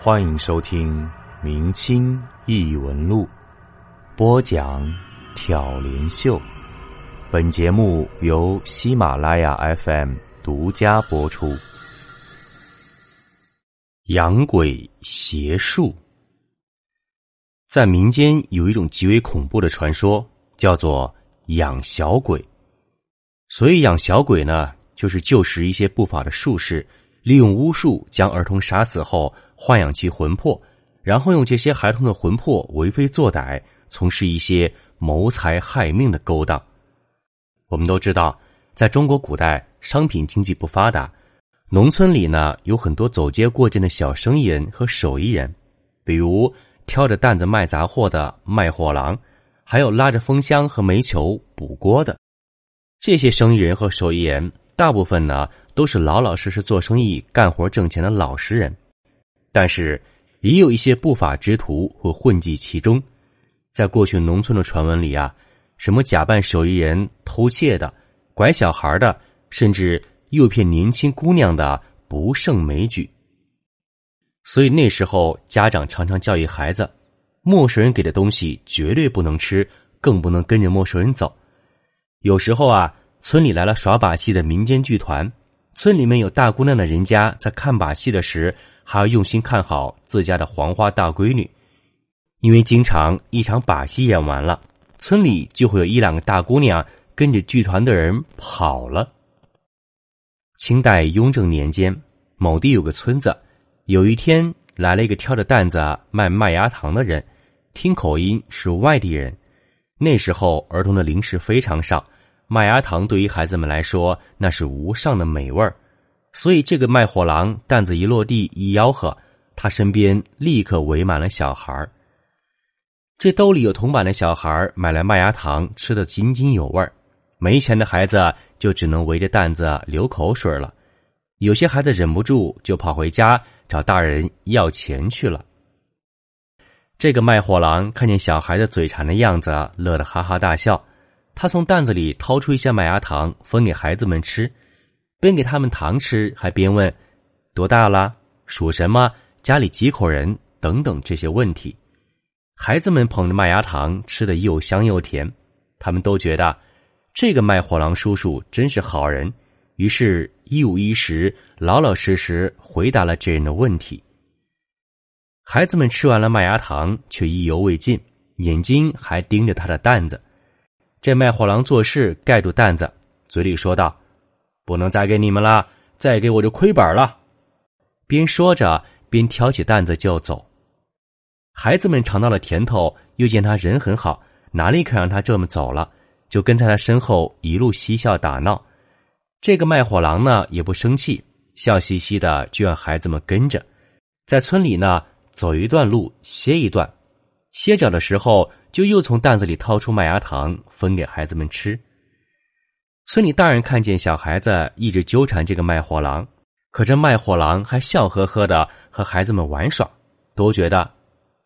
欢迎收听《明清异闻录》，播讲挑帘秀。本节目由喜马拉雅 FM 独家播出。养鬼邪术，在民间有一种极为恐怖的传说，叫做养小鬼。所以养小鬼呢，就是旧时一些不法的术士。利用巫术将儿童杀死后，豢养其魂魄，然后用这些孩童的魂魄为非作歹，从事一些谋财害命的勾当。我们都知道，在中国古代，商品经济不发达，农村里呢有很多走街过镇的小生意人和手艺人，比如挑着担子卖杂货的卖货郎，还有拉着风箱和煤球补锅的。这些生意人和手艺人，大部分呢。都是老老实实做生意、干活挣钱的老实人，但是也有一些不法之徒会混迹其中。在过去农村的传闻里啊，什么假扮手艺人偷窃的、拐小孩的，甚至诱骗年轻姑娘的不胜枚举。所以那时候家长常常教育孩子，陌生人给的东西绝对不能吃，更不能跟着陌生人走。有时候啊，村里来了耍把戏的民间剧团。村里面有大姑娘的人家，在看把戏的时，还要用心看好自家的黄花大闺女，因为经常一场把戏演完了，村里就会有一两个大姑娘跟着剧团的人跑了。清代雍正年间，某地有个村子，有一天来了一个挑着担子卖麦芽糖的人，听口音是外地人。那时候儿童的零食非常少。麦芽糖对于孩子们来说，那是无上的美味儿，所以这个卖货郎担子一落地一吆喝，他身边立刻围满了小孩儿。这兜里有铜板的小孩儿买来麦芽糖，吃得津津有味儿；没钱的孩子就只能围着担子流口水了。有些孩子忍不住就跑回家找大人要钱去了。这个卖货郎看见小孩子嘴馋的样子，乐得哈哈大笑。他从担子里掏出一些麦芽糖，分给孩子们吃，边给他们糖吃，还边问：“多大了？属什么？家里几口人？”等等这些问题。孩子们捧着麦芽糖，吃的又香又甜，他们都觉得这个卖货郎叔叔真是好人，于是一五一十、老老实实回答了这人的问题。孩子们吃完了麦芽糖，却意犹未尽，眼睛还盯着他的担子。这卖货郎做事盖住担子，嘴里说道：“不能再给你们了，再给我就亏本了。”边说着边挑起担子就走。孩子们尝到了甜头，又见他人很好，哪里肯让他这么走了？就跟在他身后一路嬉笑打闹。这个卖货郎呢也不生气，笑嘻嘻的就让孩子们跟着，在村里呢走一段路歇一段，歇脚的时候。就又从担子里掏出麦芽糖分给孩子们吃。村里大人看见小孩子一直纠缠这个卖货郎，可这卖货郎还笑呵呵的和孩子们玩耍，都觉得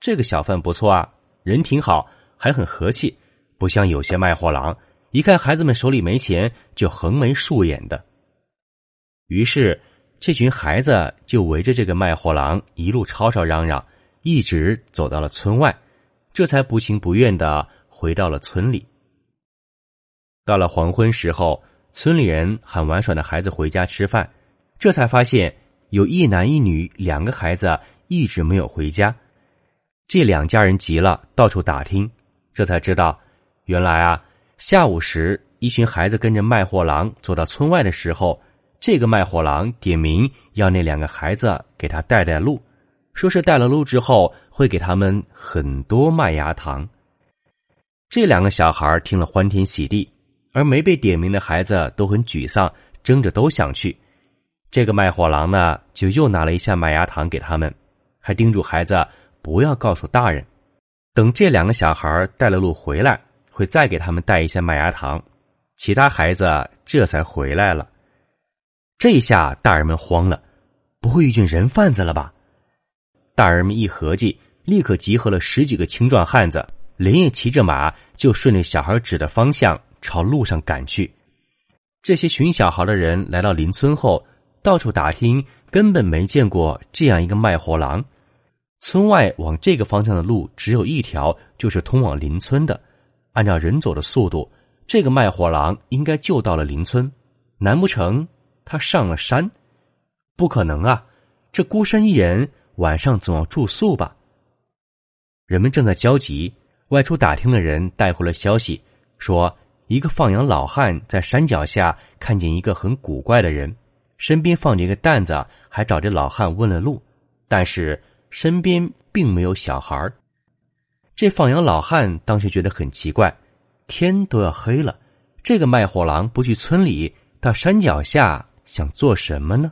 这个小贩不错啊，人挺好，还很和气，不像有些卖货郎，一看孩子们手里没钱就横眉竖眼的。于是，这群孩子就围着这个卖货郎一路吵吵嚷嚷，一直走到了村外。这才不情不愿的回到了村里。到了黄昏时候，村里人喊玩耍的孩子回家吃饭，这才发现有一男一女两个孩子一直没有回家。这两家人急了，到处打听，这才知道，原来啊，下午时一群孩子跟着卖货郎走到村外的时候，这个卖货郎点名要那两个孩子给他带带路。说是带了路之后会给他们很多麦芽糖。这两个小孩听了欢天喜地，而没被点名的孩子都很沮丧，争着都想去。这个卖货郎呢，就又拿了一下麦芽糖给他们，还叮嘱孩子不要告诉大人。等这两个小孩带了路回来，会再给他们带一些麦芽糖。其他孩子这才回来了。这下大人们慌了，不会遇见人贩子了吧？大人们一合计，立刻集合了十几个青壮汉子，连夜骑着马，就顺着小孩指的方向朝路上赶去。这些寻小孩的人来到邻村后，到处打听，根本没见过这样一个卖货郎，村外往这个方向的路只有一条，就是通往邻村的。按照人走的速度，这个卖火郎应该就到了邻村。难不成他上了山？不可能啊！这孤身一人，晚上总要住宿吧？人们正在焦急，外出打听的人带回了消息，说一个放羊老汉在山脚下看见一个很古怪的人，身边放着一个担子，还找这老汉问了路，但是。身边并没有小孩这放羊老汉当时觉得很奇怪，天都要黑了，这个卖货郎不去村里，到山脚下想做什么呢？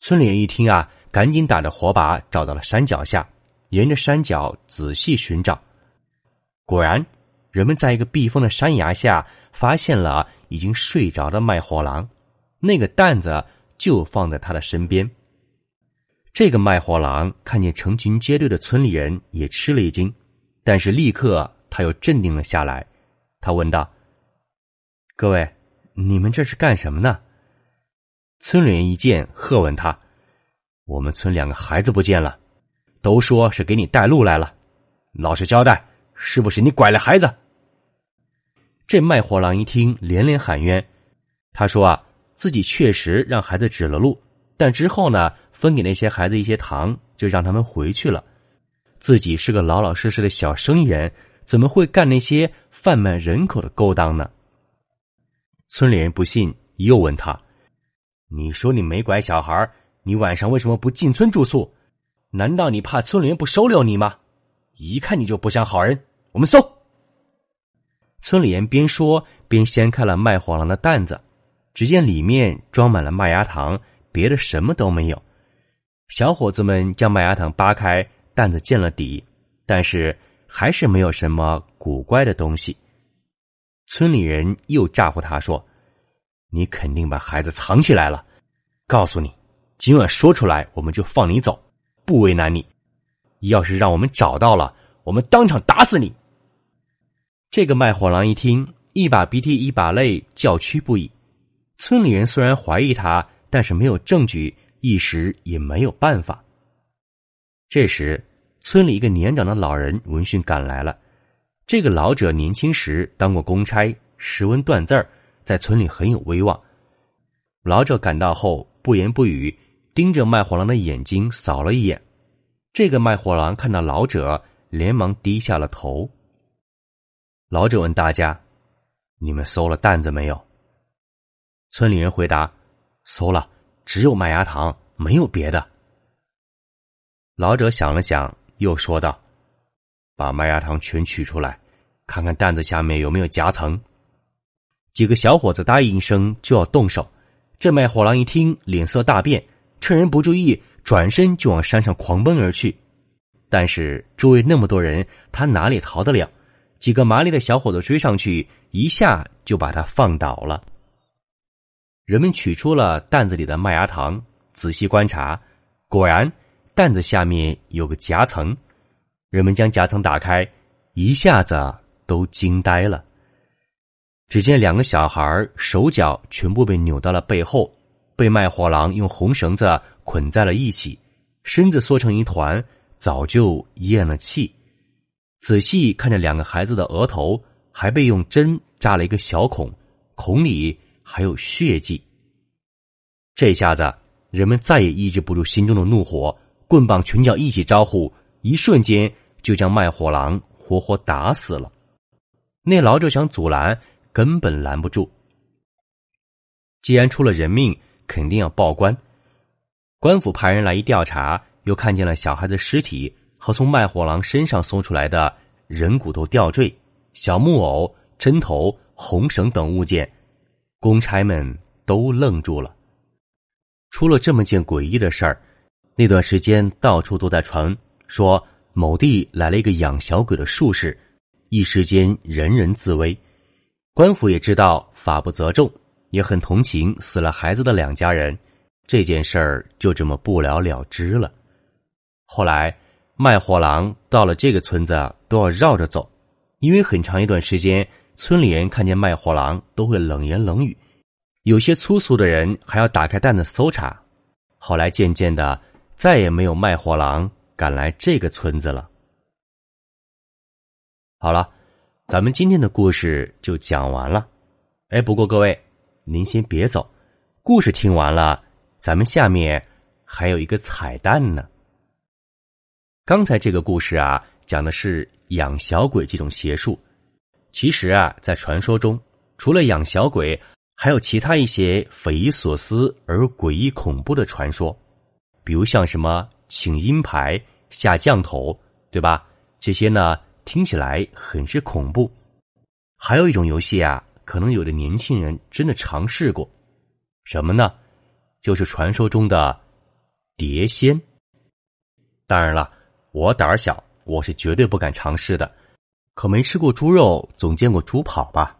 村里人一听啊，赶紧打着火把找到了山脚下，沿着山脚仔细寻找，果然，人们在一个避风的山崖下发现了已经睡着的卖货郎，那个担子就放在他的身边。这个卖货郎看见成群结队的村里人，也吃了一惊，但是立刻他又镇定了下来。他问道：“各位，你们这是干什么呢？”村里人一见，喝问他：“我们村两个孩子不见了，都说是给你带路来了，老实交代，是不是你拐了孩子？”这卖货郎一听，连连喊冤。他说：“啊，自己确实让孩子指了路，但之后呢？”分给那些孩子一些糖，就让他们回去了。自己是个老老实实的小生意人，怎么会干那些贩卖人口的勾当呢？村里人不信，又问他：“你说你没拐小孩，你晚上为什么不进村住宿？难道你怕村里人不收留你吗？一看你就不像好人。我们搜。”村里人边说边掀开了卖火郎的担子，只见里面装满了麦芽糖，别的什么都没有。小伙子们将麦芽糖扒开，担子见了底，但是还是没有什么古怪的东西。村里人又咋呼他说：“你肯定把孩子藏起来了。告诉你，今晚说出来，我们就放你走，不为难你。要是让我们找到了，我们当场打死你。”这个卖火郎一听，一把鼻涕一把泪，叫屈不已。村里人虽然怀疑他，但是没有证据。一时也没有办法。这时，村里一个年长的老人闻讯赶来了。这个老者年轻时当过公差，识文断字，在村里很有威望。老者赶到后，不言不语，盯着卖火郎的眼睛扫了一眼。这个卖火郎看到老者，连忙低下了头。老者问大家：“你们搜了担子没有？”村里人回答：“搜了。”只有麦芽糖，没有别的。老者想了想，又说道：“把麦芽糖全取出来，看看担子下面有没有夹层。”几个小伙子答应一声，就要动手。这卖火郎一听，脸色大变，趁人不注意，转身就往山上狂奔而去。但是周围那么多人，他哪里逃得了？几个麻利的小伙子追上去，一下就把他放倒了。人们取出了担子里的麦芽糖，仔细观察，果然担子下面有个夹层。人们将夹层打开，一下子都惊呆了。只见两个小孩手脚全部被扭到了背后，被卖火郎用红绳子捆在了一起，身子缩成一团，早就咽了气。仔细看着两个孩子的额头，还被用针扎了一个小孔，孔里。还有血迹。这下子，人们再也抑制不住心中的怒火，棍棒拳脚一起招呼，一瞬间就将卖火郎活活打死了。那老者想阻拦，根本拦不住。既然出了人命，肯定要报官。官府派人来一调查，又看见了小孩的尸体和从卖火郎身上搜出来的人骨头吊坠、小木偶、针头、红绳等物件。公差们都愣住了。出了这么件诡异的事儿，那段时间到处都在传说某地来了一个养小鬼的术士，一时间人人自危。官府也知道法不责众，也很同情死了孩子的两家人，这件事儿就这么不了了之了。后来卖货郎到了这个村子都要绕着走，因为很长一段时间。村里人看见卖货郎都会冷言冷语，有些粗俗的人还要打开担子搜查。后来渐渐的，再也没有卖货郎敢来这个村子了。好了，咱们今天的故事就讲完了。哎，不过各位，您先别走，故事听完了，咱们下面还有一个彩蛋呢。刚才这个故事啊，讲的是养小鬼这种邪术。其实啊，在传说中，除了养小鬼，还有其他一些匪夷所思而诡异恐怖的传说，比如像什么请阴牌、下降头，对吧？这些呢，听起来很是恐怖。还有一种游戏啊，可能有的年轻人真的尝试过，什么呢？就是传说中的碟仙。当然了，我胆儿小，我是绝对不敢尝试的。可没吃过猪肉，总见过猪跑吧？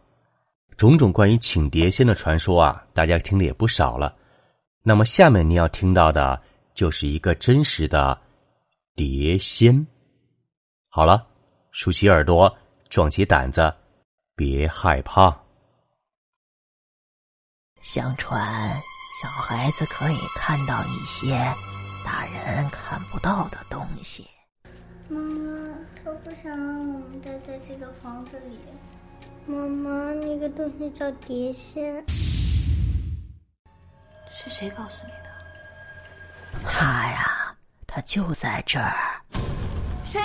种种关于请碟仙的传说啊，大家听的也不少了。那么下面你要听到的，就是一个真实的碟仙。好了，竖起耳朵，壮起胆子，别害怕。相传，小孩子可以看到一些大人看不到的东西。妈妈，他不想让我们待在这个房子里。妈妈，那个东西叫碟仙。是谁告诉你的？他呀，他就在这儿。谁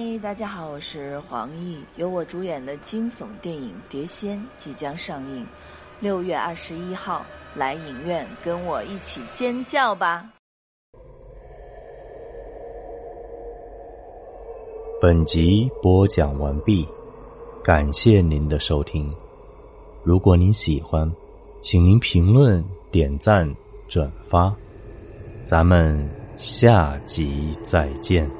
嗨，大家好，我是黄奕，由我主演的惊悚电影《碟仙》即将上映，六月二十一号来影院跟我一起尖叫吧！本集播讲完毕，感谢您的收听。如果您喜欢，请您评论、点赞、转发，咱们下集再见。